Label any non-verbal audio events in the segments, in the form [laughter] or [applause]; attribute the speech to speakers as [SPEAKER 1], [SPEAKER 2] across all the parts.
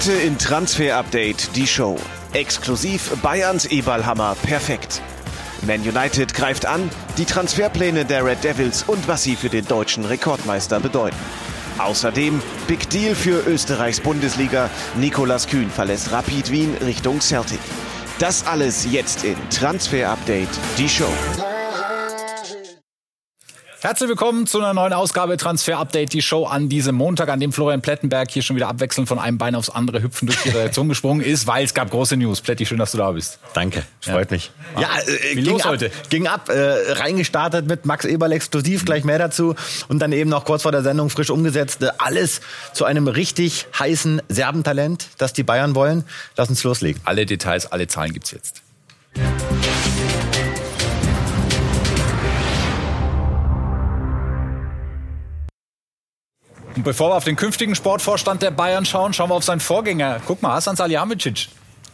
[SPEAKER 1] Heute in Transfer Update die Show. Exklusiv Bayerns Ebalhammer perfekt. Man United greift an, die Transferpläne der Red Devils und was sie für den deutschen Rekordmeister bedeuten. Außerdem Big Deal für Österreichs Bundesliga. Nikolas Kühn verlässt Rapid Wien Richtung Celtic. Das alles jetzt in Transfer Update die Show.
[SPEAKER 2] Herzlich willkommen zu einer neuen Ausgabe Transfer Update, die Show an diesem Montag, an dem Florian Plettenberg hier schon wieder abwechselnd von einem Bein aufs andere hüpfen durch die Redaktion [laughs] gesprungen ist, weil es gab große News. Pletti, schön, dass du da bist.
[SPEAKER 3] Danke, freut ja. mich.
[SPEAKER 2] Ja, äh, Wie ging los
[SPEAKER 3] ab,
[SPEAKER 2] heute?
[SPEAKER 3] Ging ab, äh, reingestartet mit Max Eberl exklusiv, gleich mehr dazu und dann eben noch kurz vor der Sendung frisch umgesetzt. Äh, alles zu einem richtig heißen Serbentalent, das die Bayern wollen. Lass uns loslegen.
[SPEAKER 2] Alle Details, alle Zahlen gibt's jetzt. Und bevor wir auf den künftigen Sportvorstand der Bayern schauen, schauen wir auf seinen Vorgänger. Guck mal, Hasan Salihamidzic.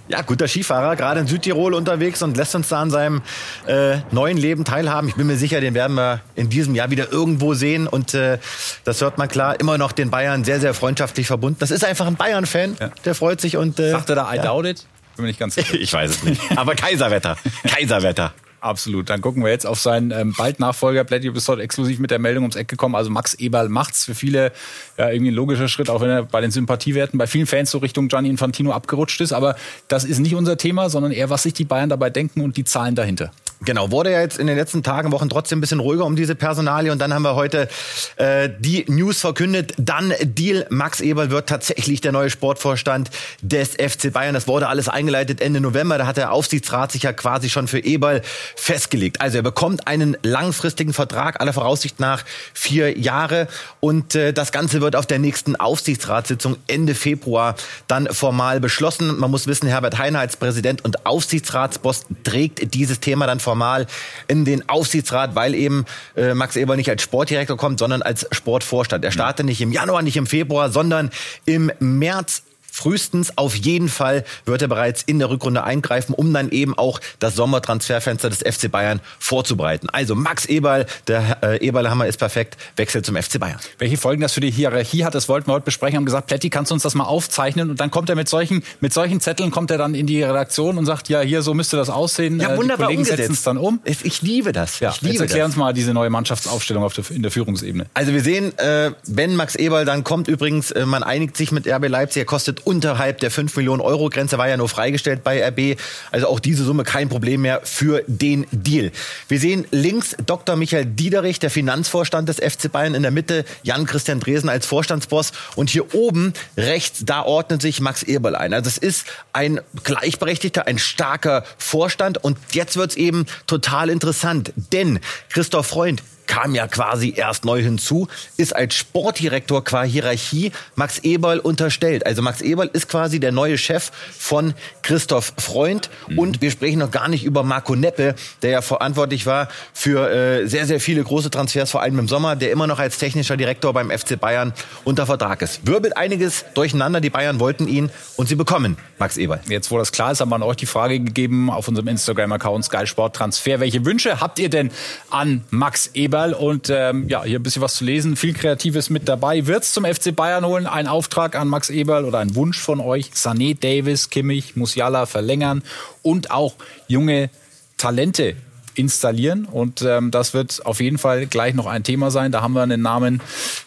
[SPEAKER 3] Ja, guter Skifahrer, gerade in Südtirol unterwegs und lässt uns da an seinem äh, neuen Leben teilhaben. Ich bin mir sicher, den werden wir in diesem Jahr wieder irgendwo sehen. Und äh, das hört man klar, immer noch den Bayern sehr, sehr freundschaftlich verbunden. Das ist einfach ein Bayern-Fan, ja. der freut sich und.
[SPEAKER 2] Äh, Sagt er da, I ja. doubt it? Bin mir nicht ganz [laughs] sicher.
[SPEAKER 3] Ich weiß es nicht. Aber Kaiserwetter. [laughs] Kaiserwetter.
[SPEAKER 2] Absolut. Dann gucken wir jetzt auf seinen ähm, bald Nachfolger. Plätti, bist heute exklusiv mit der Meldung ums Eck gekommen. Also Max Eberl macht's für viele ja, irgendwie ein logischer Schritt, auch wenn er bei den Sympathiewerten bei vielen Fans so Richtung Gianni Infantino abgerutscht ist. Aber das ist nicht unser Thema, sondern eher, was sich die Bayern dabei denken und die Zahlen dahinter.
[SPEAKER 3] Genau, wurde ja jetzt in den letzten Tagen, Wochen trotzdem ein bisschen ruhiger um diese Personalie und dann haben wir heute äh, die News verkündet. Dann Deal, Max Eberl wird tatsächlich der neue Sportvorstand des FC Bayern. Das wurde alles eingeleitet Ende November. Da hat der Aufsichtsrat sich ja quasi schon für Eberl festgelegt. Also er bekommt einen langfristigen Vertrag, aller Voraussicht nach vier Jahre und äh, das Ganze wird auf der nächsten Aufsichtsratssitzung Ende Februar dann formal beschlossen. Man muss wissen, Herbert Heiner als Präsident und Aufsichtsratsboss trägt dieses Thema dann formal in den Aufsichtsrat, weil eben äh, Max Eber nicht als Sportdirektor kommt, sondern als Sportvorstand. Er startet nicht im Januar, nicht im Februar, sondern im März frühestens auf jeden Fall wird er bereits in der Rückrunde eingreifen, um dann eben auch das Sommertransferfenster des FC Bayern vorzubereiten. Also Max Eberl, der äh, Eberlhammer ist perfekt, wechselt zum FC Bayern.
[SPEAKER 2] Welche Folgen das für die Hierarchie hat, das wollten wir heute besprechen. Haben gesagt, Plätti, kannst du uns das mal aufzeichnen? Und dann kommt er mit solchen, mit solchen Zetteln kommt er dann in die Redaktion und sagt, ja, hier so müsste das aussehen.
[SPEAKER 3] Ja, wunderbar
[SPEAKER 2] die Kollegen setzen es dann um.
[SPEAKER 3] Ich liebe das.
[SPEAKER 2] Ja,
[SPEAKER 3] ich liebe
[SPEAKER 2] jetzt erklär
[SPEAKER 3] das.
[SPEAKER 2] uns mal diese neue Mannschaftsaufstellung auf der, in der Führungsebene.
[SPEAKER 3] Also wir sehen, äh, wenn Max Eberl dann kommt, übrigens, äh, man einigt sich mit RB Leipzig, er kostet unterhalb der 5 5 Millionen Euro Grenze war ja nur freigestellt bei RB. Also auch diese Summe kein Problem mehr für den Deal. Wir sehen links Dr. Michael Diederich, der Finanzvorstand des FC Bayern. In der Mitte Jan-Christian Dresen als Vorstandsboss. Und hier oben rechts, da ordnet sich Max Eberl ein. Also es ist ein gleichberechtigter, ein starker Vorstand. Und jetzt wird's eben total interessant. Denn Christoph Freund kam ja quasi erst neu hinzu, ist als Sportdirektor qua Hierarchie Max Eberl unterstellt. Also Max Eberl ist quasi der neue Chef von Christoph Freund mhm. und wir sprechen noch gar nicht über Marco Neppe, der ja verantwortlich war für äh, sehr, sehr viele große Transfers, vor allem im Sommer, der immer noch als technischer Direktor beim FC Bayern unter Vertrag ist. Wirbelt einiges durcheinander, die Bayern wollten ihn und sie bekommen Max Eberl.
[SPEAKER 2] Jetzt, wo das klar ist, haben wir an euch die Frage gegeben auf unserem Instagram-Account Sky Sport Transfer. Welche Wünsche habt ihr denn an Max Eberl? Eberl. Und ähm, ja, hier ein bisschen was zu lesen. Viel Kreatives mit dabei. Wird's zum FC Bayern holen? Ein Auftrag an Max Eberl oder ein Wunsch von euch? Sané, Davis, Kimmich, Musiala verlängern und auch junge Talente installieren. Und ähm, das wird auf jeden Fall gleich noch ein Thema sein. Da haben wir einen Namen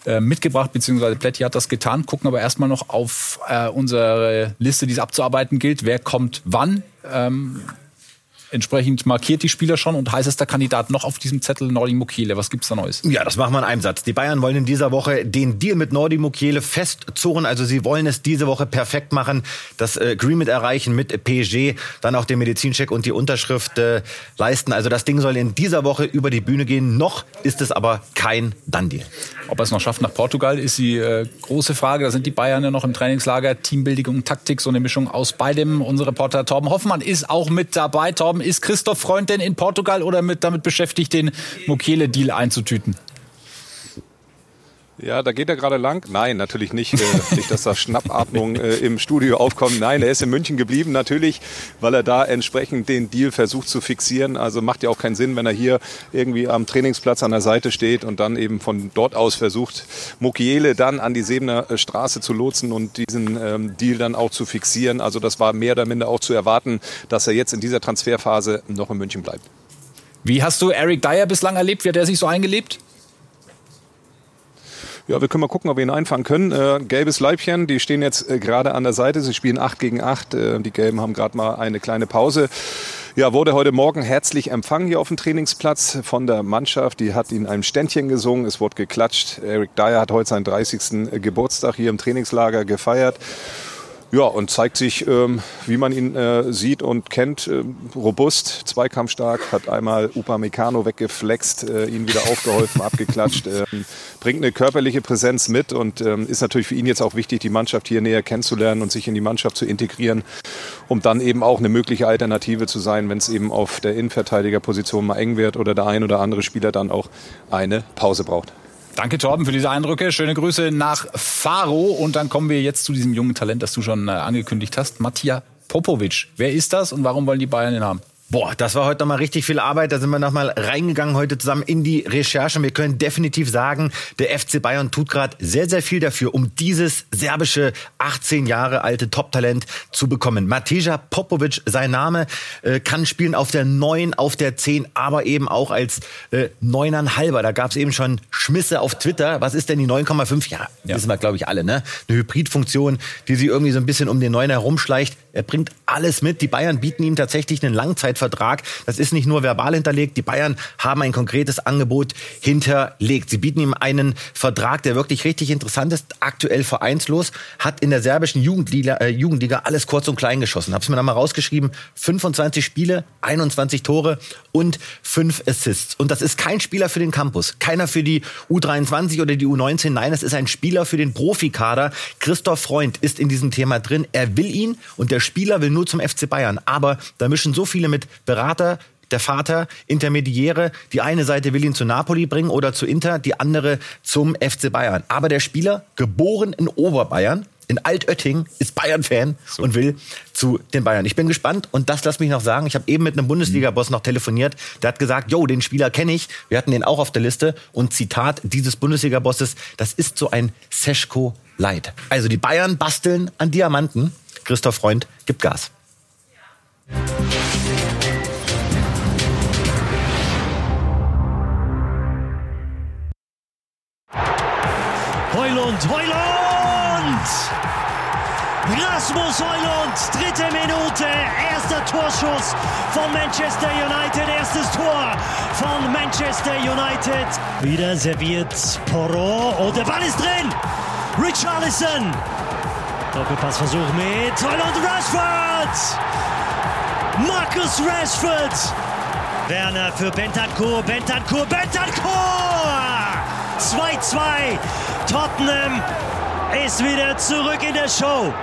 [SPEAKER 2] äh, mitgebracht, beziehungsweise Plätti hat das getan. Gucken aber erstmal noch auf äh, unsere Liste, die es abzuarbeiten gilt. Wer kommt wann? Ähm, entsprechend markiert die Spieler schon und heißester Kandidat noch auf diesem Zettel Nordi Mukiele. Was gibt's da Neues?
[SPEAKER 3] Ja, das machen wir in einem Satz. Die Bayern wollen in dieser Woche den Deal mit Nordi Mukiele festzurren. Also sie wollen es diese Woche perfekt machen, das äh, Agreement erreichen mit PSG, dann auch den Medizincheck und die Unterschrift äh, leisten. Also das Ding soll in dieser Woche über die Bühne gehen. Noch ist es aber kein Done-Deal.
[SPEAKER 2] Ob er es noch schafft nach Portugal, ist die äh, große Frage. Da sind die Bayern ja noch im Trainingslager. Teambuilding und Taktik, so eine Mischung aus beidem. Unser Reporter Torben Hoffmann ist auch mit dabei. Torben, haben. Ist Christoph Freund denn in Portugal oder mit, damit beschäftigt, den Mokele-Deal einzutüten?
[SPEAKER 4] Ja, da geht er gerade lang. Nein, natürlich nicht. Äh, nicht, dass da Schnappatmung äh, im Studio aufkommt. Nein, er ist in München geblieben, natürlich, weil er da entsprechend den Deal versucht zu fixieren. Also macht ja auch keinen Sinn, wenn er hier irgendwie am Trainingsplatz an der Seite steht und dann eben von dort aus versucht, Mokiele dann an die Sebener äh, Straße zu lotsen und diesen ähm, Deal dann auch zu fixieren. Also das war mehr oder minder auch zu erwarten, dass er jetzt in dieser Transferphase noch in München bleibt.
[SPEAKER 2] Wie hast du Eric Dyer bislang erlebt? Wie hat er sich so eingelebt?
[SPEAKER 4] Ja, wir können mal gucken, ob wir ihn einfangen können. Äh, gelbes Leibchen, die stehen jetzt äh, gerade an der Seite. Sie spielen 8 gegen 8. Äh, die Gelben haben gerade mal eine kleine Pause. Ja, wurde heute Morgen herzlich empfangen hier auf dem Trainingsplatz von der Mannschaft. Die hat ihn ein Ständchen gesungen, es wurde geklatscht. Eric Dyer hat heute seinen 30. Geburtstag hier im Trainingslager gefeiert. Ja, und zeigt sich, ähm, wie man ihn äh, sieht und kennt, äh, robust, zweikampfstark, hat einmal Upamecano weggeflext, äh, ihn wieder aufgeholfen, [laughs] abgeklatscht, ähm, bringt eine körperliche Präsenz mit und ähm, ist natürlich für ihn jetzt auch wichtig, die Mannschaft hier näher kennenzulernen und sich in die Mannschaft zu integrieren, um dann eben auch eine mögliche Alternative zu sein, wenn es eben auf der Innenverteidigerposition mal eng wird oder der ein oder andere Spieler dann auch eine Pause braucht.
[SPEAKER 2] Danke, Torben, für diese Eindrücke. Schöne Grüße nach Faro. Und dann kommen wir jetzt zu diesem jungen Talent, das du schon äh, angekündigt hast. Mattia Popovic. Wer ist das und warum wollen die Bayern ihn haben?
[SPEAKER 3] Boah, das war heute nochmal richtig viel Arbeit. Da sind wir nochmal reingegangen heute zusammen in die Recherche. Wir können definitiv sagen, der FC Bayern tut gerade sehr, sehr viel dafür, um dieses serbische 18 Jahre alte Top-Talent zu bekommen. Mateja Popovic, sein Name, äh, kann spielen auf der 9, auf der 10, aber eben auch als äh, Neuneinhalber. Da gab es eben schon Schmisse auf Twitter. Was ist denn die 9,5? Ja, ja, wissen wir, glaube ich, alle. Ne? Eine Hybridfunktion, die sie irgendwie so ein bisschen um den 9 herumschleicht. Er bringt alles mit. Die Bayern bieten ihm tatsächlich einen Langzeitvertrag. Das ist nicht nur verbal hinterlegt. Die Bayern haben ein konkretes Angebot hinterlegt. Sie bieten ihm einen Vertrag, der wirklich richtig interessant ist. Aktuell vereinslos, hat in der serbischen Jugendliga, äh, Jugendliga alles kurz und klein geschossen. Hab's mir da mal rausgeschrieben. 25 Spiele, 21 Tore und 5 Assists. Und das ist kein Spieler für den Campus. Keiner für die U23 oder die U19. Nein, es ist ein Spieler für den Profikader. Christoph Freund ist in diesem Thema drin. Er will ihn und der Spieler will nur zum FC Bayern. Aber da mischen so viele mit Berater, der Vater, Intermediäre. Die eine Seite will ihn zu Napoli bringen oder zu Inter, die andere zum FC Bayern. Aber der Spieler, geboren in Oberbayern, in Altötting, ist Bayern-Fan so. und will zu den Bayern. Ich bin gespannt und das lass mich noch sagen. Ich habe eben mit einem Bundesliga-Boss noch telefoniert. Der hat gesagt, jo, den Spieler kenne ich. Wir hatten den auch auf der Liste. Und Zitat dieses Bundesliga-Bosses, das ist so ein Seschko Light. Also die Bayern basteln an Diamanten. Christoph Freund gibt Gas.
[SPEAKER 5] Heulund, Heulund! Rasmus Heulund, dritte Minute, erster Torschuss von Manchester United, erstes Tor von Manchester United. Wieder serviert Porro und der Ball ist drin. Richarlison Doppelpassversuch mit Holland Rashford. Marcus Rashford. Werner für Bentancur, Bentancur, Bentancur. 2-2. Tottenham ist wieder zurück in der Show.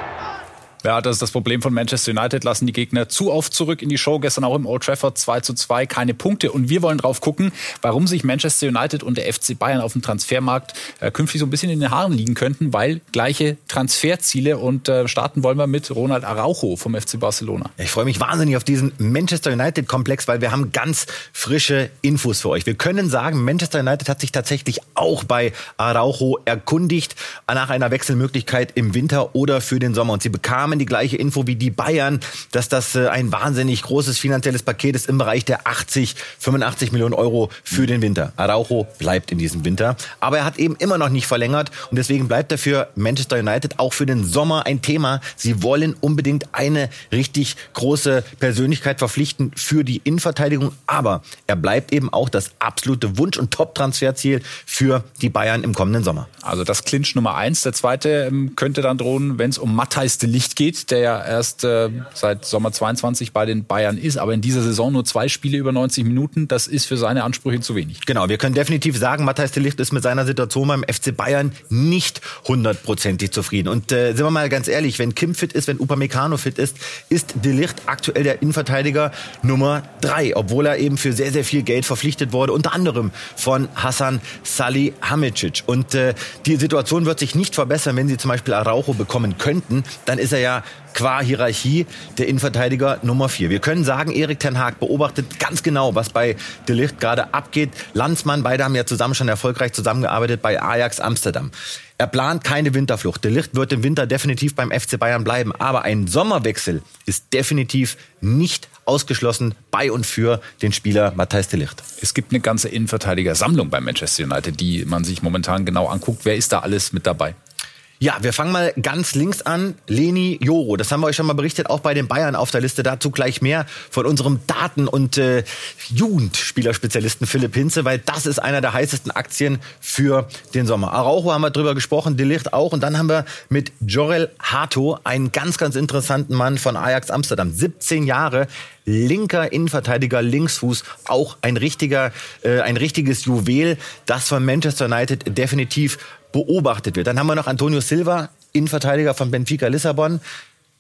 [SPEAKER 2] Ja, das ist das Problem von Manchester United. Lassen die Gegner zu oft zurück in die Show. Gestern auch im Old Trafford 2 zu 2, keine Punkte. Und wir wollen drauf gucken, warum sich Manchester United und der FC Bayern auf dem Transfermarkt äh, künftig so ein bisschen in den Haaren liegen könnten, weil gleiche Transferziele. Und äh, starten wollen wir mit Ronald Araujo vom FC Barcelona.
[SPEAKER 3] Ich freue mich wahnsinnig auf diesen Manchester United-Komplex, weil wir haben ganz frische Infos für euch. Wir können sagen, Manchester United hat sich tatsächlich auch bei Araujo erkundigt nach einer Wechselmöglichkeit im Winter oder für den Sommer. Und sie bekamen bekommen die gleiche Info wie die Bayern, dass das äh, ein wahnsinnig großes finanzielles Paket ist im Bereich der 80, 85 Millionen Euro für den Winter. Araujo bleibt in diesem Winter, aber er hat eben immer noch nicht verlängert und deswegen bleibt er für Manchester United auch für den Sommer ein Thema. Sie wollen unbedingt eine richtig große Persönlichkeit verpflichten für die Innenverteidigung, aber er bleibt eben auch das absolute Wunsch- und Top-Transferziel für die Bayern im kommenden Sommer.
[SPEAKER 2] Also das Clinch Nummer eins. Der zweite ähm, könnte dann drohen, wenn es um Matthijs de Licht geht, der ja erst äh, seit Sommer 22 bei den Bayern ist, aber in dieser Saison nur zwei Spiele über 90 Minuten, das ist für seine Ansprüche zu wenig.
[SPEAKER 3] Genau, wir können definitiv sagen, Matthijs de Ligt ist mit seiner Situation beim FC Bayern nicht hundertprozentig zufrieden. Und äh, sind wir mal ganz ehrlich, wenn Kim fit ist, wenn Upamecano fit ist, ist de Ligt aktuell der Innenverteidiger Nummer drei, obwohl er eben für sehr, sehr viel Geld verpflichtet wurde, unter anderem von Hassan Salihamidzic. Und äh, die Situation wird sich nicht verbessern, wenn sie zum Beispiel Araujo bekommen könnten. Dann ist er ja qua Hierarchie der Innenverteidiger Nummer vier. Wir können sagen, Erik Ten Haag beobachtet ganz genau, was bei De Ligt gerade abgeht. Landsmann, beide haben ja zusammen schon erfolgreich zusammengearbeitet bei Ajax Amsterdam. Er plant keine Winterflucht. De Ligt wird im Winter definitiv beim FC Bayern bleiben. Aber ein Sommerwechsel ist definitiv nicht ausgeschlossen bei und für den Spieler Matthijs de Ligt.
[SPEAKER 2] Es gibt eine ganze Innenverteidiger-Sammlung bei Manchester United, die man sich momentan genau anguckt. Wer ist da alles mit dabei?
[SPEAKER 3] Ja, wir fangen mal ganz links an. Leni Joro, das haben wir euch schon mal berichtet, auch bei den Bayern auf der Liste. Dazu gleich mehr von unserem Daten- und äh, Jugendspielerspezialisten Philipp Hinze, weil das ist einer der heißesten Aktien für den Sommer. Araujo haben wir drüber gesprochen, Delicht auch. Und dann haben wir mit Jorel Hato einen ganz, ganz interessanten Mann von Ajax Amsterdam. 17 Jahre, linker Innenverteidiger, Linksfuß, auch ein richtiger, äh, ein richtiges Juwel, das von Manchester United definitiv beobachtet wird. Dann haben wir noch Antonio Silva, Innenverteidiger von Benfica Lissabon.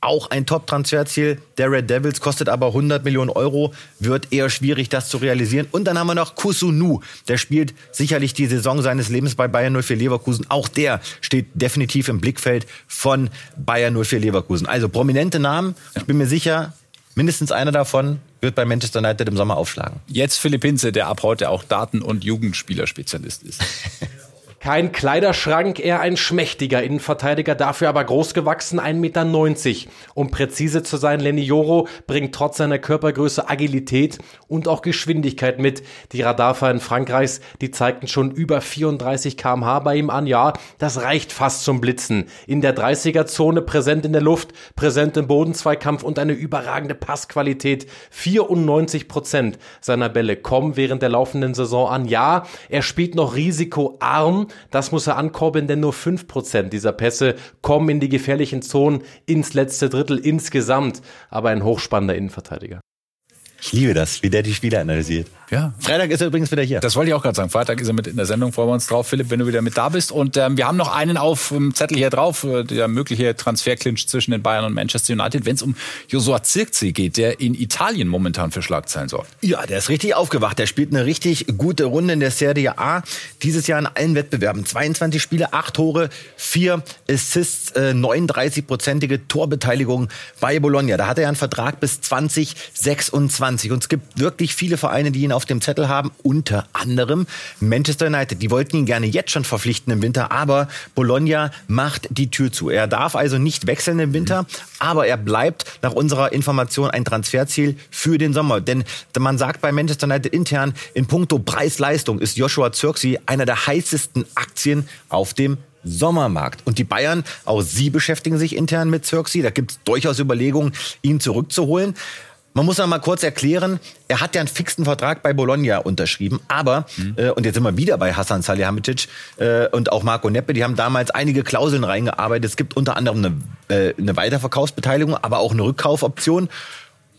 [SPEAKER 3] Auch ein Top-Transferziel der Red Devils, kostet aber 100 Millionen Euro, wird eher schwierig, das zu realisieren. Und dann haben wir noch Kusunu, der spielt sicherlich die Saison seines Lebens bei Bayern 04 Leverkusen. Auch der steht definitiv im Blickfeld von Bayern 04 Leverkusen. Also prominente Namen, ich bin mir sicher, mindestens einer davon wird bei Manchester United im Sommer aufschlagen.
[SPEAKER 2] Jetzt Philipp Hinze, der ab heute auch Daten- und Jugendspielerspezialist ist. [laughs]
[SPEAKER 6] Kein Kleiderschrank, eher ein schmächtiger Innenverteidiger, dafür aber groß gewachsen, 1,90 Meter. Um präzise zu sein, Lenny Joro bringt trotz seiner Körpergröße Agilität und auch Geschwindigkeit mit. Die Radarfahrer Frankreichs, die zeigten schon über 34 kmh bei ihm an. Ja, das reicht fast zum Blitzen. In der 30er-Zone präsent in der Luft, präsent im Bodenzweikampf und eine überragende Passqualität. 94 Prozent seiner Bälle kommen während der laufenden Saison an. Ja, er spielt noch risikoarm, das muss er ankurbeln, denn nur 5% dieser Pässe kommen in die gefährlichen Zonen ins letzte Drittel insgesamt. Aber ein hochspannender Innenverteidiger.
[SPEAKER 3] Ich liebe das, wie der die Spiele analysiert.
[SPEAKER 2] Ja.
[SPEAKER 3] Freitag ist er übrigens wieder hier.
[SPEAKER 2] Das wollte ich auch gerade sagen. Freitag ist er mit in der Sendung. Freuen wir uns drauf, Philipp, wenn du wieder mit da bist. Und ähm, wir haben noch einen auf dem Zettel hier drauf, äh, der mögliche Transferclinch zwischen den Bayern und Manchester United, wenn es um Josua Zirkzee geht, der in Italien momentan für Schlagzeilen sorgt.
[SPEAKER 3] Ja, der ist richtig aufgewacht. Der spielt eine richtig gute Runde in der Serie A. Dieses Jahr in allen Wettbewerben. 22 Spiele, 8 Tore, 4 Assists, äh, 39-prozentige Torbeteiligung bei Bologna. Da hat er ja einen Vertrag bis 2026. Und es gibt wirklich viele Vereine, die ihn auf dem Zettel haben, unter anderem Manchester United. Die wollten ihn gerne jetzt schon verpflichten im Winter, aber Bologna macht die Tür zu. Er darf also nicht wechseln im Winter, aber er bleibt nach unserer Information ein Transferziel für den Sommer. Denn man sagt bei Manchester United intern, in puncto Preis-Leistung ist Joshua Zirkzee einer der heißesten Aktien auf dem Sommermarkt. Und die Bayern, auch sie beschäftigen sich intern mit Zirkzee. Da gibt es durchaus Überlegungen, ihn zurückzuholen. Man muss noch mal kurz erklären, er hat ja einen fixen Vertrag bei Bologna unterschrieben, aber, mhm. äh, und jetzt sind wir wieder bei Hassan Salihamidzic äh, und auch Marco Neppe, die haben damals einige Klauseln reingearbeitet. Es gibt unter anderem eine, äh, eine Weiterverkaufsbeteiligung, aber auch eine Rückkaufoption.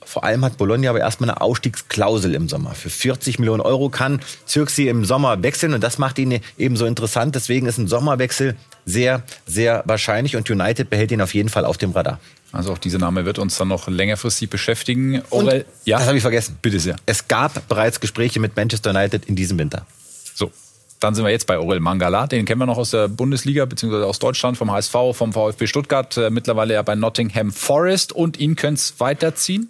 [SPEAKER 3] Vor allem hat Bologna aber erstmal eine Ausstiegsklausel im Sommer. Für 40 Millionen Euro kann Zirkzee im Sommer wechseln und das macht ihn eben so interessant. Deswegen ist ein Sommerwechsel sehr, sehr wahrscheinlich und United behält ihn auf jeden Fall auf dem Radar.
[SPEAKER 2] Also auch dieser Name wird uns dann noch längerfristig beschäftigen.
[SPEAKER 3] Und, ja, das habe ich vergessen.
[SPEAKER 2] Bitte sehr.
[SPEAKER 3] Es gab bereits Gespräche mit Manchester United in diesem Winter.
[SPEAKER 2] So, dann sind wir jetzt bei Orel Mangala. Den kennen wir noch aus der Bundesliga bzw. aus Deutschland, vom HSV, vom VfB Stuttgart. Äh, mittlerweile ja bei Nottingham Forest. Und ihn könnte es weiterziehen?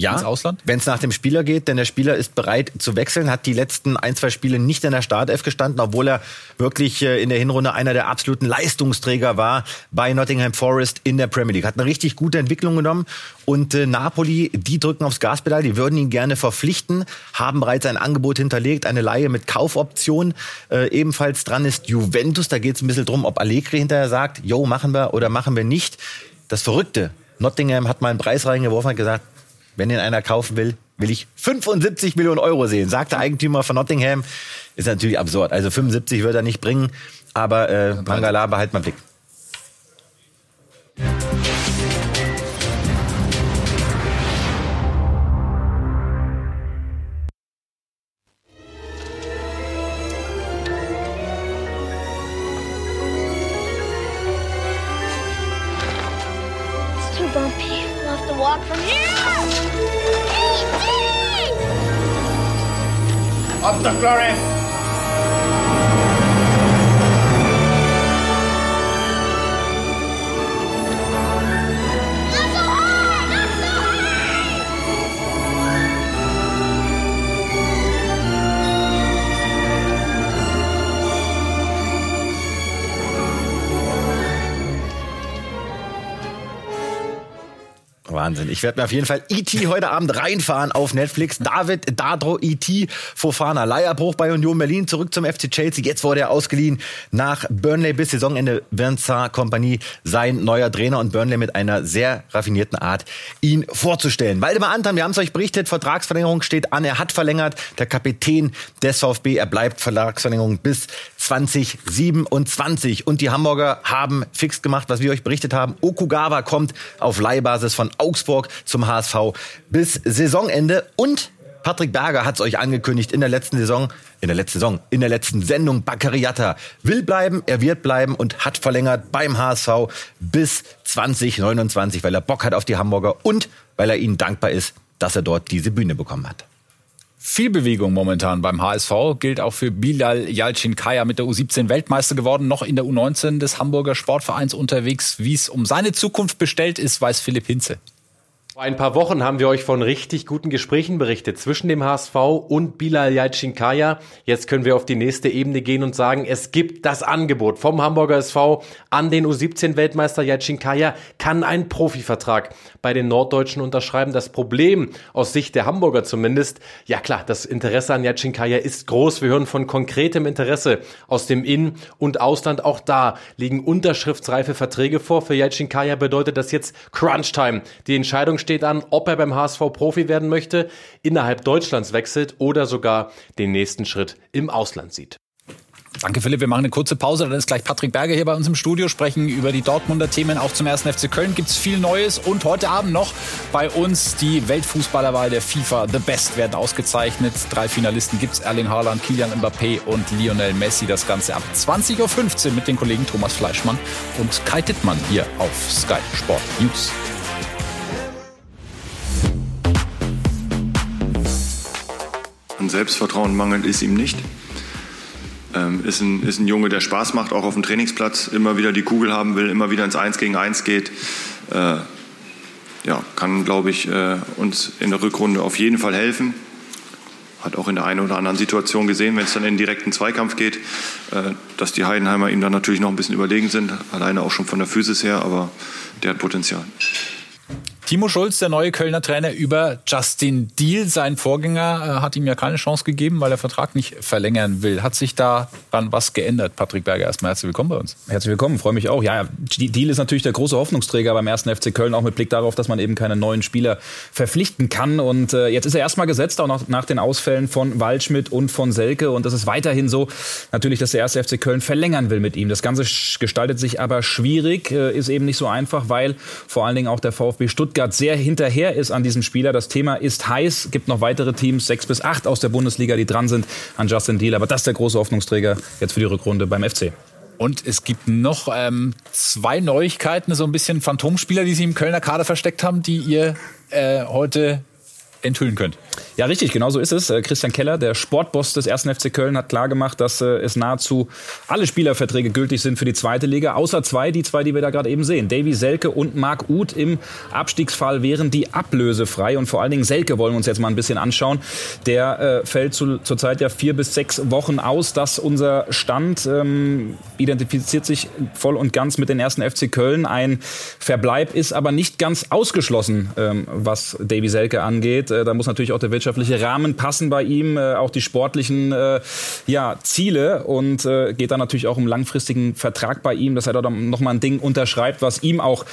[SPEAKER 3] Ja, ins Ausland? Wenn es nach dem Spieler geht, denn der Spieler ist bereit zu wechseln, hat die letzten ein, zwei Spiele nicht in der Startelf gestanden, obwohl er wirklich äh, in der Hinrunde einer der absoluten Leistungsträger war bei Nottingham Forest in der Premier League. Hat eine richtig gute Entwicklung genommen und äh, Napoli, die drücken aufs Gaspedal, die würden ihn gerne verpflichten, haben bereits ein Angebot hinterlegt, eine Laie mit Kaufoption. Äh, ebenfalls dran ist Juventus, da geht es ein bisschen drum, ob Allegri hinterher sagt, jo, machen wir oder machen wir nicht. Das Verrückte, Nottingham hat mal einen Preis reingeworfen und gesagt, wenn ihn einer kaufen will, will ich 75 Millionen Euro sehen, sagt der Eigentümer von Nottingham. Ist natürlich absurd. Also 75 wird er nicht bringen, aber äh, Mangala behalt mal Blick. It's too bumpy. We'll to walk from here!
[SPEAKER 7] Up the Glorious!
[SPEAKER 3] Wahnsinn. Ich werde mir auf jeden Fall E.T. heute Abend reinfahren auf Netflix. David Dadro E.T. Fofana. Leierbruch bei Union Berlin. Zurück zum FC Chelsea. Jetzt wurde er ausgeliehen nach Burnley bis Saisonende. Vincent Kompanie sein neuer Trainer und Burnley mit einer sehr raffinierten Art, ihn vorzustellen. Waldemar Anton, wir haben es euch berichtet, Vertragsverlängerung steht an. Er hat verlängert. Der Kapitän des VfB, er bleibt Vertragsverlängerung bis 2027. Und die Hamburger haben fix gemacht, was wir euch berichtet haben. Okugawa kommt auf Leihbasis von Augsburg zum HSV bis Saisonende. Und Patrick Berger hat es euch angekündigt in der letzten Saison, in der letzten Saison, in der letzten Sendung. Baccariata will bleiben, er wird bleiben und hat verlängert beim HSV bis 2029, weil er Bock hat auf die Hamburger und weil er ihnen dankbar ist, dass er dort diese Bühne bekommen hat.
[SPEAKER 2] Viel Bewegung momentan beim HSV gilt auch für Bilal Yalcin Kaya mit der U17 Weltmeister geworden, noch in der U19 des Hamburger Sportvereins unterwegs. Wie es um seine Zukunft bestellt ist, weiß Philipp Hinze.
[SPEAKER 6] Vor ein paar Wochen haben wir euch von richtig guten Gesprächen berichtet zwischen dem HSV und Bilal Yalcinkaya. Jetzt können wir auf die nächste Ebene gehen und sagen, es gibt das Angebot vom Hamburger SV an den U17-Weltmeister Yalcinkaya, kann einen Profivertrag bei den Norddeutschen unterschreiben. Das Problem aus Sicht der Hamburger zumindest, ja klar, das Interesse an Yalcinkaya ist groß. Wir hören von konkretem Interesse aus dem In- und Ausland. Auch da liegen unterschriftsreife Verträge vor. Für Yalcinkaya bedeutet das jetzt Crunch-Time. Die Entscheidung steht an, ob er beim HSV Profi werden möchte, innerhalb Deutschlands wechselt oder sogar den nächsten Schritt im Ausland sieht.
[SPEAKER 2] Danke, Philipp. Wir machen eine kurze Pause. Dann ist gleich Patrick Berger hier bei uns im Studio, sprechen über die Dortmunder Themen. Auch zum ersten FC Köln gibt es viel Neues. Und heute Abend noch bei uns die Weltfußballerwahl der FIFA. The Best werden ausgezeichnet. Drei Finalisten gibt es. Erling Haaland, Kilian Mbappé und Lionel Messi. Das Ganze ab 20.15 Uhr mit den Kollegen Thomas Fleischmann und Kai Dittmann hier auf Sky Sport News.
[SPEAKER 8] An Selbstvertrauen mangelt es ihm nicht. Ähm, ist, ein, ist ein Junge, der Spaß macht, auch auf dem Trainingsplatz, immer wieder die Kugel haben will, immer wieder ins Eins gegen Eins geht. Äh, ja, kann, glaube ich, äh, uns in der Rückrunde auf jeden Fall helfen. Hat auch in der einen oder anderen Situation gesehen, wenn es dann in den direkten Zweikampf geht, äh, dass die Heidenheimer ihm dann natürlich noch ein bisschen überlegen sind, alleine auch schon von der Physis her, aber der hat Potenzial.
[SPEAKER 2] Timo Schulz, der neue Kölner Trainer, über Justin Deal. Sein Vorgänger äh, hat ihm ja keine Chance gegeben, weil der Vertrag nicht verlängern will. Hat sich daran was geändert? Patrick Berger, erstmal herzlich willkommen bei uns.
[SPEAKER 9] Herzlich willkommen, freue mich auch. Ja, Deal ist natürlich der große Hoffnungsträger beim ersten FC Köln, auch mit Blick darauf, dass man eben keine neuen Spieler verpflichten kann. Und äh, jetzt ist er erstmal gesetzt, auch nach, nach den Ausfällen von Waldschmidt und von Selke. Und das ist weiterhin so, natürlich, dass der erste FC Köln verlängern will mit ihm. Das Ganze gestaltet sich aber schwierig, äh, ist eben nicht so einfach, weil vor allen Dingen auch der VfB Stuttgart Stuttgart sehr hinterher ist an diesem Spieler. Das Thema ist heiß. Gibt noch weitere Teams, sechs bis acht aus der Bundesliga, die dran sind an Justin Deal. Aber das ist der große Hoffnungsträger jetzt für die Rückrunde beim FC.
[SPEAKER 2] Und es gibt noch ähm, zwei Neuigkeiten, so ein bisschen Phantomspieler, die sie im Kölner Kader versteckt haben, die ihr äh, heute enthüllen könnt.
[SPEAKER 9] Ja, richtig, genau so ist es. Äh, Christian Keller, der Sportboss des 1. FC Köln, hat klargemacht, dass äh, es nahezu alle Spielerverträge gültig sind für die zweite Liga, außer zwei, die zwei, die wir da gerade eben sehen. Davy Selke und Marc Uth im Abstiegsfall wären die ablösefrei. Und vor allen Dingen Selke wollen wir uns jetzt mal ein bisschen anschauen. Der äh, fällt zu, zurzeit ja vier bis sechs Wochen aus. Das unser Stand ähm, identifiziert sich voll und ganz mit den 1. FC Köln. Ein Verbleib ist aber nicht ganz ausgeschlossen, ähm, was Davy Selke angeht. Äh, da muss natürlich auch der wirtschaftliche Rahmen passen bei ihm, äh, auch die sportlichen äh, ja, Ziele und geht dann natürlich auch um langfristigen Vertrag bei ihm, dass er da noch mal ein Ding unterschreibt, was ihm auch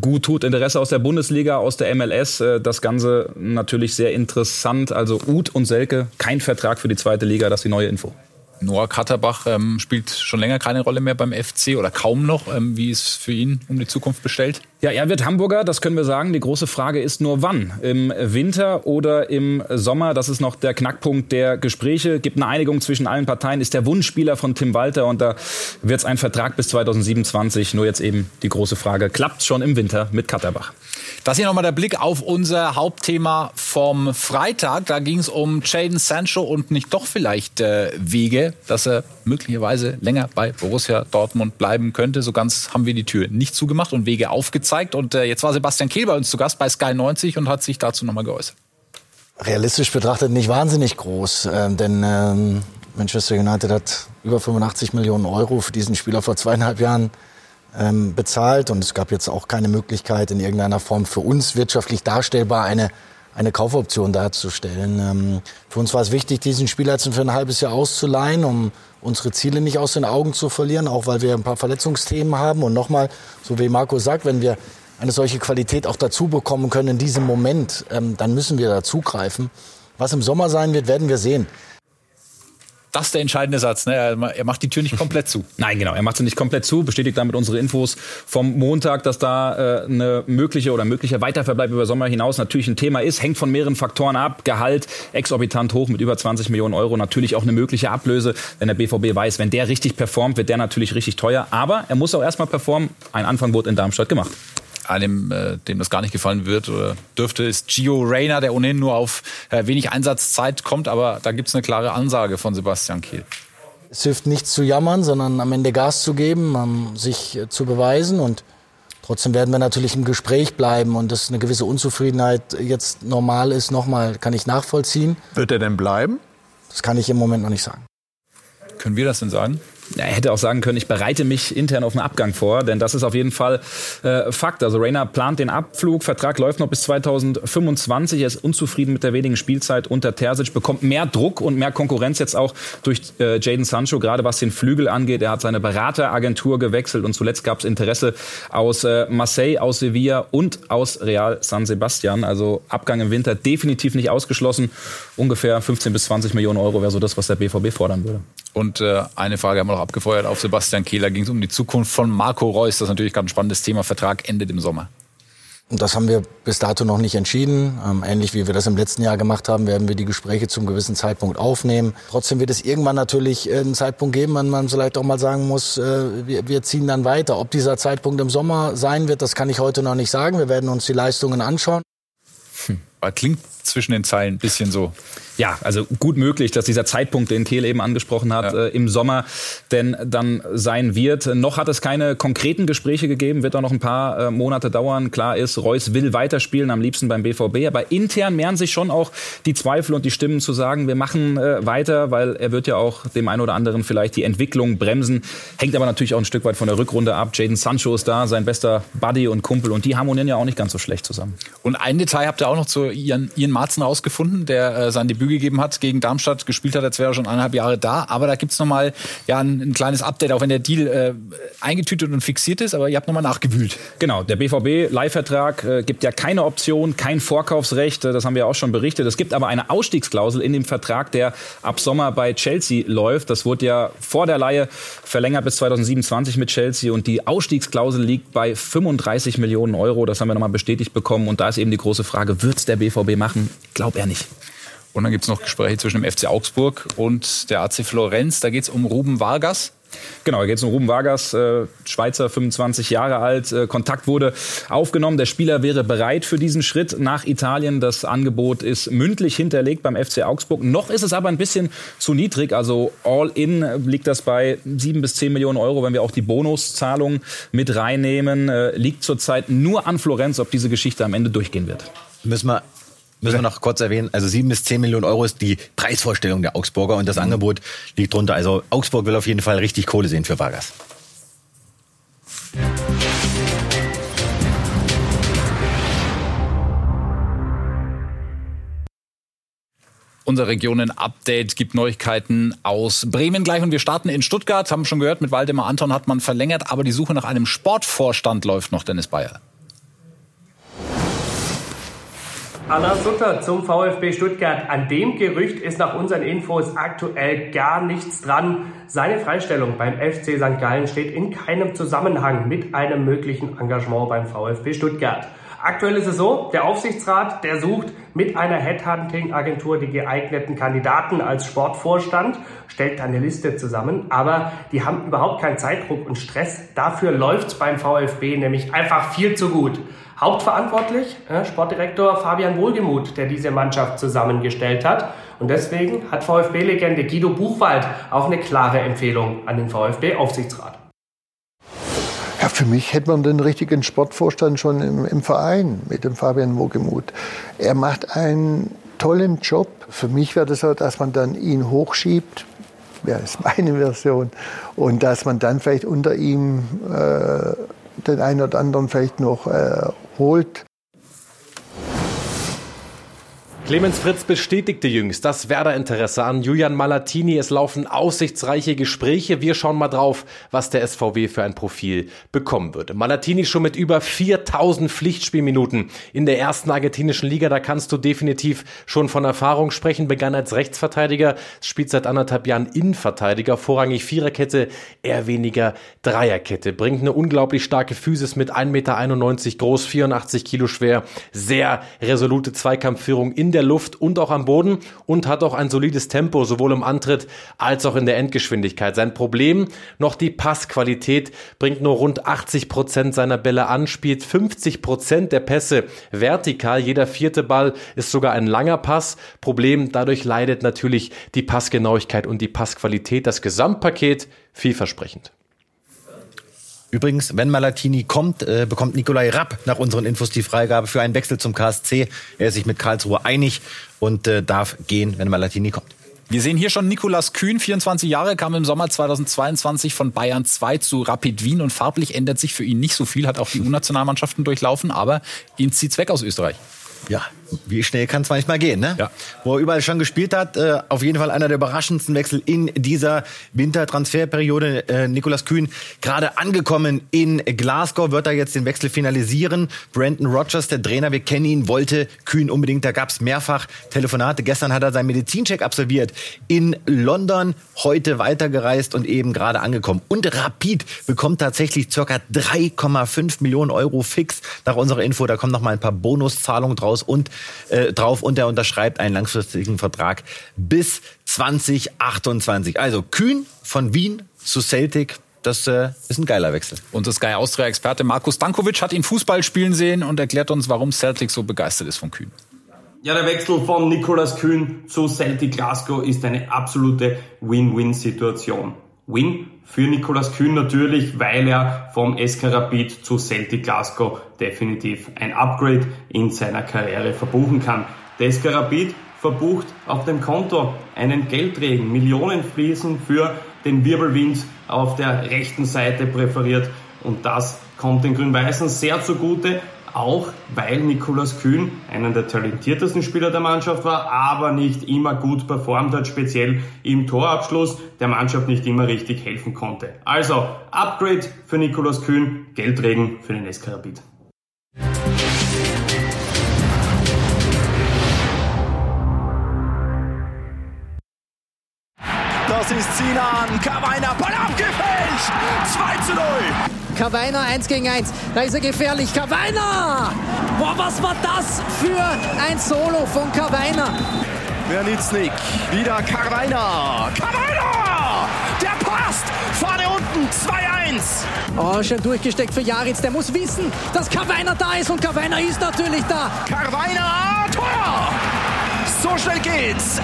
[SPEAKER 9] gut tut. Interesse aus der Bundesliga, aus der MLS, das Ganze natürlich sehr interessant. Also Uth und Selke, kein Vertrag für die zweite Liga, das ist die neue Info.
[SPEAKER 2] Noah Katterbach ähm, spielt schon länger keine Rolle mehr beim FC oder kaum noch. Ähm, wie ist für ihn um die Zukunft bestellt?
[SPEAKER 9] Ja, er wird Hamburger, das können wir sagen. Die große Frage ist nur wann. Im Winter oder im Sommer? Das ist noch der Knackpunkt der Gespräche. Gibt eine Einigung zwischen allen Parteien. Ist der Wunschspieler von Tim Walter und da wird es ein Vertrag bis 2027. Nur jetzt eben die große Frage. Klappt schon im Winter mit Katterbach?
[SPEAKER 2] Das hier nochmal der Blick auf unser Hauptthema vom Freitag. Da ging es um Jaden Sancho und nicht doch vielleicht äh, Wege, dass er möglicherweise länger bei Borussia Dortmund bleiben könnte. So ganz haben wir die Tür nicht zugemacht und Wege aufgezeigt. Und äh, jetzt war Sebastian Kehl bei uns zu Gast bei Sky 90 und hat sich dazu nochmal geäußert.
[SPEAKER 7] Realistisch betrachtet nicht wahnsinnig groß, äh, denn ähm, Manchester United hat über 85 Millionen Euro für diesen Spieler vor zweieinhalb Jahren ähm, bezahlt und es gab jetzt auch keine Möglichkeit in irgendeiner Form für uns wirtschaftlich darstellbar eine eine Kaufoption darzustellen. Ähm, für uns war es wichtig, diesen Spieler jetzt für ein halbes Jahr auszuleihen, um unsere Ziele nicht aus den Augen zu verlieren, auch weil wir ein paar Verletzungsthemen haben. Und nochmal, so wie Marco sagt, wenn wir eine solche Qualität auch dazu bekommen können in diesem Moment, ähm, dann müssen wir dazugreifen. Was im Sommer sein wird, werden wir sehen
[SPEAKER 2] das der entscheidende Satz. Ne? Er macht die Tür nicht komplett zu. [laughs]
[SPEAKER 9] Nein, genau. Er macht sie nicht komplett zu. Bestätigt damit unsere Infos vom Montag, dass da äh, eine mögliche oder möglicher Weiterverbleib über Sommer hinaus natürlich ein Thema ist. Hängt von mehreren Faktoren ab. Gehalt exorbitant hoch mit über 20 Millionen Euro. Natürlich auch eine mögliche Ablöse, wenn der BVB weiß, wenn der richtig performt, wird der natürlich richtig teuer. Aber er muss auch erstmal performen. Ein Anfang wurde in Darmstadt gemacht
[SPEAKER 2] einem, äh, dem das gar nicht gefallen wird oder dürfte, ist Gio Reyna, der ohnehin nur auf äh, wenig Einsatzzeit kommt. Aber da gibt es eine klare Ansage von Sebastian Kehl.
[SPEAKER 7] Es hilft nicht zu jammern, sondern am Ende Gas zu geben, um sich äh, zu beweisen. Und trotzdem werden wir natürlich im Gespräch bleiben. Und dass eine gewisse Unzufriedenheit jetzt normal ist, nochmal kann ich nachvollziehen.
[SPEAKER 3] Wird er denn bleiben?
[SPEAKER 7] Das kann ich im Moment noch nicht sagen.
[SPEAKER 2] Können wir das denn sagen?
[SPEAKER 9] Er hätte auch sagen können, ich bereite mich intern auf einen Abgang vor, denn das ist auf jeden Fall äh, Fakt. Also Rainer plant den Abflug, Vertrag läuft noch bis 2025, er ist unzufrieden mit der wenigen Spielzeit unter Terzic, bekommt mehr Druck und mehr Konkurrenz jetzt auch durch äh, Jaden Sancho, gerade was den Flügel angeht. Er hat seine Berateragentur gewechselt und zuletzt gab es Interesse aus äh, Marseille, aus Sevilla und aus Real San Sebastian. Also Abgang im Winter definitiv nicht ausgeschlossen. Ungefähr 15 bis 20 Millionen Euro wäre so das, was der BVB fordern würde.
[SPEAKER 2] Und äh, eine Frage haben wir noch abgefeuert auf Sebastian Kehler. Ging es um die Zukunft von Marco Reus. Das ist natürlich gerade ein spannendes Thema. Vertrag endet im Sommer.
[SPEAKER 7] Und das haben wir bis dato noch nicht entschieden. Ähm, ähnlich wie wir das im letzten Jahr gemacht haben, werden wir die Gespräche zum gewissen Zeitpunkt aufnehmen. Trotzdem wird es irgendwann natürlich äh, einen Zeitpunkt geben, wann man vielleicht auch mal sagen muss, äh, wir, wir ziehen dann weiter. Ob dieser Zeitpunkt im Sommer sein wird, das kann ich heute noch nicht sagen. Wir werden uns die Leistungen anschauen.
[SPEAKER 2] Hm. Klingt zwischen den Zeilen ein bisschen so.
[SPEAKER 9] Ja, also gut möglich, dass dieser Zeitpunkt, den Kehl eben angesprochen hat, ja. äh, im Sommer denn dann sein wird. Noch hat es keine konkreten Gespräche gegeben, wird auch noch ein paar äh, Monate dauern. Klar ist, Reus will weiterspielen, am liebsten beim BVB, aber intern mehren sich schon auch die Zweifel und die Stimmen zu sagen, wir machen äh, weiter, weil er wird ja auch dem einen oder anderen vielleicht die Entwicklung bremsen. Hängt aber natürlich auch ein Stück weit von der Rückrunde ab. Jaden Sancho ist da, sein bester Buddy und Kumpel und die harmonieren ja auch nicht ganz so schlecht zusammen.
[SPEAKER 2] Und ein Detail habt ihr auch noch zu Ian, Ian Marzen rausgefunden, der äh, sein Debüt gegeben hat gegen Darmstadt, gespielt hat, als wäre er schon eineinhalb Jahre da. Aber da gibt's noch mal ja, ein, ein kleines Update, auch wenn der Deal äh, eingetütet und fixiert ist. Aber ihr habt noch mal nachgewühlt.
[SPEAKER 9] Genau, der BVB-Leihvertrag äh, gibt ja keine Option, kein Vorkaufsrecht. Das haben wir auch schon berichtet. Es gibt aber eine Ausstiegsklausel in dem Vertrag, der ab Sommer bei Chelsea läuft. Das wurde ja vor der Leihe verlängert bis 2027 mit Chelsea. Und die Ausstiegsklausel liegt bei 35 Millionen Euro. Das haben wir noch mal bestätigt bekommen. Und da ist eben die große Frage, wird's der BVB machen? Glaub er nicht.
[SPEAKER 2] Und dann gibt es noch Gespräche zwischen dem FC Augsburg und der AC Florenz. Da geht es um Ruben Vargas.
[SPEAKER 9] Genau, da geht es um Ruben Vargas, äh, Schweizer, 25 Jahre alt. Äh, Kontakt wurde aufgenommen. Der Spieler wäre bereit für diesen Schritt nach Italien. Das Angebot ist mündlich hinterlegt beim FC Augsburg. Noch ist es aber ein bisschen zu niedrig. Also all in liegt das bei 7 bis 10 Millionen Euro, wenn wir auch die Bonuszahlung mit reinnehmen. Äh, liegt zurzeit nur an Florenz, ob diese Geschichte am Ende durchgehen wird.
[SPEAKER 3] Müssen wir Müssen wir noch kurz erwähnen, also sieben bis zehn Millionen Euro ist die Preisvorstellung der Augsburger und das mhm. Angebot liegt drunter. Also Augsburg will auf jeden Fall richtig Kohle sehen für Vargas.
[SPEAKER 2] Unser Regionen-Update gibt Neuigkeiten aus Bremen gleich und wir starten in Stuttgart. Haben schon gehört, mit Waldemar Anton hat man verlängert, aber die Suche nach einem Sportvorstand läuft noch, Dennis Bayer.
[SPEAKER 10] Anna Sutter zum VfB Stuttgart. An dem Gerücht ist nach unseren Infos aktuell gar nichts dran. Seine Freistellung beim FC St. Gallen steht in keinem Zusammenhang mit einem möglichen Engagement beim VfB Stuttgart. Aktuell ist es so, der Aufsichtsrat, der sucht mit einer Headhunting-Agentur die geeigneten Kandidaten als Sportvorstand, stellt eine Liste zusammen, aber die haben überhaupt keinen Zeitdruck und Stress. Dafür läuft's beim VfB nämlich einfach viel zu gut. Hauptverantwortlich äh, Sportdirektor Fabian Wohlgemuth, der diese Mannschaft zusammengestellt hat. Und deswegen hat VfB-Legende Guido Buchwald auch eine klare Empfehlung an den VfB-Aufsichtsrat.
[SPEAKER 11] Für mich hätte man den richtigen Sportvorstand schon im, im Verein mit dem Fabian Wohlgemuth. Er macht einen tollen Job. Für mich wäre das so, dass man dann ihn hochschiebt, ja, [laughs] meine Version, und dass man dann vielleicht unter ihm äh, den einen oder anderen vielleicht noch äh, holt.
[SPEAKER 6] Clemens Fritz bestätigte jüngst das Werder-Interesse an Julian Malatini. Es laufen aussichtsreiche Gespräche. Wir schauen mal drauf, was der SVW für ein Profil bekommen würde. Malatini schon mit über 4000 Pflichtspielminuten in der ersten argentinischen Liga. Da kannst du definitiv schon von Erfahrung sprechen. Begann als Rechtsverteidiger, spielt seit anderthalb Jahren Innenverteidiger, vorrangig Viererkette, eher weniger Dreierkette. Bringt eine unglaublich starke Physis mit 1,91 Meter groß, 84 Kilo schwer, sehr resolute Zweikampfführung in der Luft und auch am Boden und hat auch ein solides Tempo, sowohl im Antritt als auch in der Endgeschwindigkeit. Sein Problem noch die Passqualität, bringt nur rund 80 Prozent seiner Bälle an, spielt 50 Prozent der Pässe vertikal. Jeder vierte Ball ist sogar ein langer Pass. Problem, dadurch leidet natürlich die Passgenauigkeit und die Passqualität. Das Gesamtpaket vielversprechend.
[SPEAKER 3] Übrigens, wenn Malatini kommt, äh, bekommt Nikolai Rapp nach unseren Infos die Freigabe für einen Wechsel zum KSC. Er ist sich mit Karlsruhe einig und äh, darf gehen, wenn Malatini kommt.
[SPEAKER 2] Wir sehen hier schon Nikolas Kühn, 24 Jahre, kam im Sommer 2022 von Bayern 2 zu Rapid Wien und farblich ändert sich für ihn nicht so viel, hat auch die U-Nationalmannschaften durchlaufen, aber ihn zieht's weg aus Österreich.
[SPEAKER 3] Ja, wie schnell kann es manchmal gehen, ne? Ja. Wo er überall schon gespielt hat, äh, auf jeden Fall einer der überraschendsten Wechsel in dieser Wintertransferperiode. Äh, Nikolas Kühn gerade angekommen in Glasgow, wird er jetzt den Wechsel finalisieren. Brandon Rogers, der Trainer, wir kennen ihn, wollte Kühn unbedingt. Da gab es mehrfach Telefonate. Gestern hat er seinen Medizincheck absolviert in London, heute weitergereist und eben gerade angekommen. Und Rapid bekommt tatsächlich circa 3,5 Millionen Euro fix nach unserer Info. Da kommen noch mal ein paar Bonuszahlungen draus und äh, drauf und er unterschreibt einen langfristigen Vertrag bis 2028. Also Kühn von Wien zu Celtic, das äh, ist ein geiler Wechsel.
[SPEAKER 2] Unser Sky Austria-Experte Markus Dankovic hat ihn Fußball spielen sehen und erklärt uns, warum Celtic so begeistert ist von Kühn.
[SPEAKER 12] Ja, der Wechsel von Nicolas Kühn zu Celtic Glasgow ist eine absolute Win-Win-Situation. Win für Nicolas Kühn natürlich, weil er vom SK Rapid zu Celtic Glasgow definitiv ein Upgrade in seiner Karriere verbuchen kann. Der SK Rapid verbucht auf dem Konto einen Geldregen. Millionen fließen für den Wirbelwind auf der rechten Seite präferiert und das kommt den Grün-Weißen sehr zugute auch weil Nikolaus Kühn einer der talentiertesten Spieler der Mannschaft war, aber nicht immer gut performt hat, speziell im Torabschluss der Mannschaft nicht immer richtig helfen konnte. Also Upgrade für Nikolaus Kühn, Geldregen für den SK Rapid.
[SPEAKER 13] Das ist Sinan Kawainer, Ball abgefälscht! 2 zu 0!
[SPEAKER 14] Kawainer 1 gegen 1. Da ist er gefährlich. Kawainer! Boah, was war das für ein Solo von Kawainer?
[SPEAKER 13] Wernitznik, wieder Kawainer. Kawainer! Der passt! Vorne unten 2-1.
[SPEAKER 14] Oh, schön durchgesteckt für Jaritz. Der muss wissen, dass Kawainer da ist und Kawainer ist natürlich da.
[SPEAKER 13] Kawainer, Tor! So schnell geht's.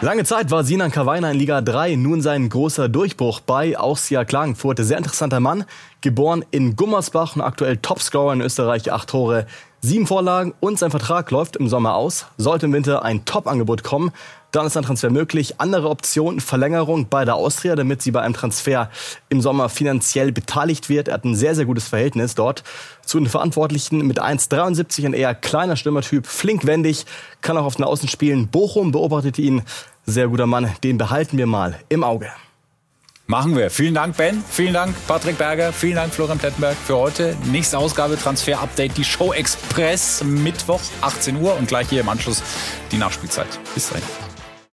[SPEAKER 15] Lange Zeit war Sinan Kawainer in Liga 3 nun sein großer Durchbruch bei Auxia Klagenfurt. Sehr interessanter Mann, geboren in Gummersbach und aktuell Topscorer in Österreich, acht Tore, sieben Vorlagen und sein Vertrag läuft im Sommer aus. Sollte im Winter ein Top-Angebot kommen, dann ist ein Transfer möglich. Andere Option, Verlängerung bei der Austria, damit sie bei einem Transfer im Sommer finanziell beteiligt wird. Er hat ein sehr, sehr gutes Verhältnis dort zu den Verantwortlichen mit 1,73, ein eher kleiner Stürmertyp, flink wendig, kann auch auf den Außen spielen. Bochum beobachtet ihn. Sehr guter Mann, den behalten wir mal im Auge.
[SPEAKER 2] Machen wir. Vielen Dank, Ben. Vielen Dank, Patrick Berger. Vielen Dank, Florian Plettenberg, für heute. Nächste Ausgabe Transfer Update, die Show Express, Mittwoch, 18 Uhr und gleich hier im Anschluss die Nachspielzeit. Bis dahin.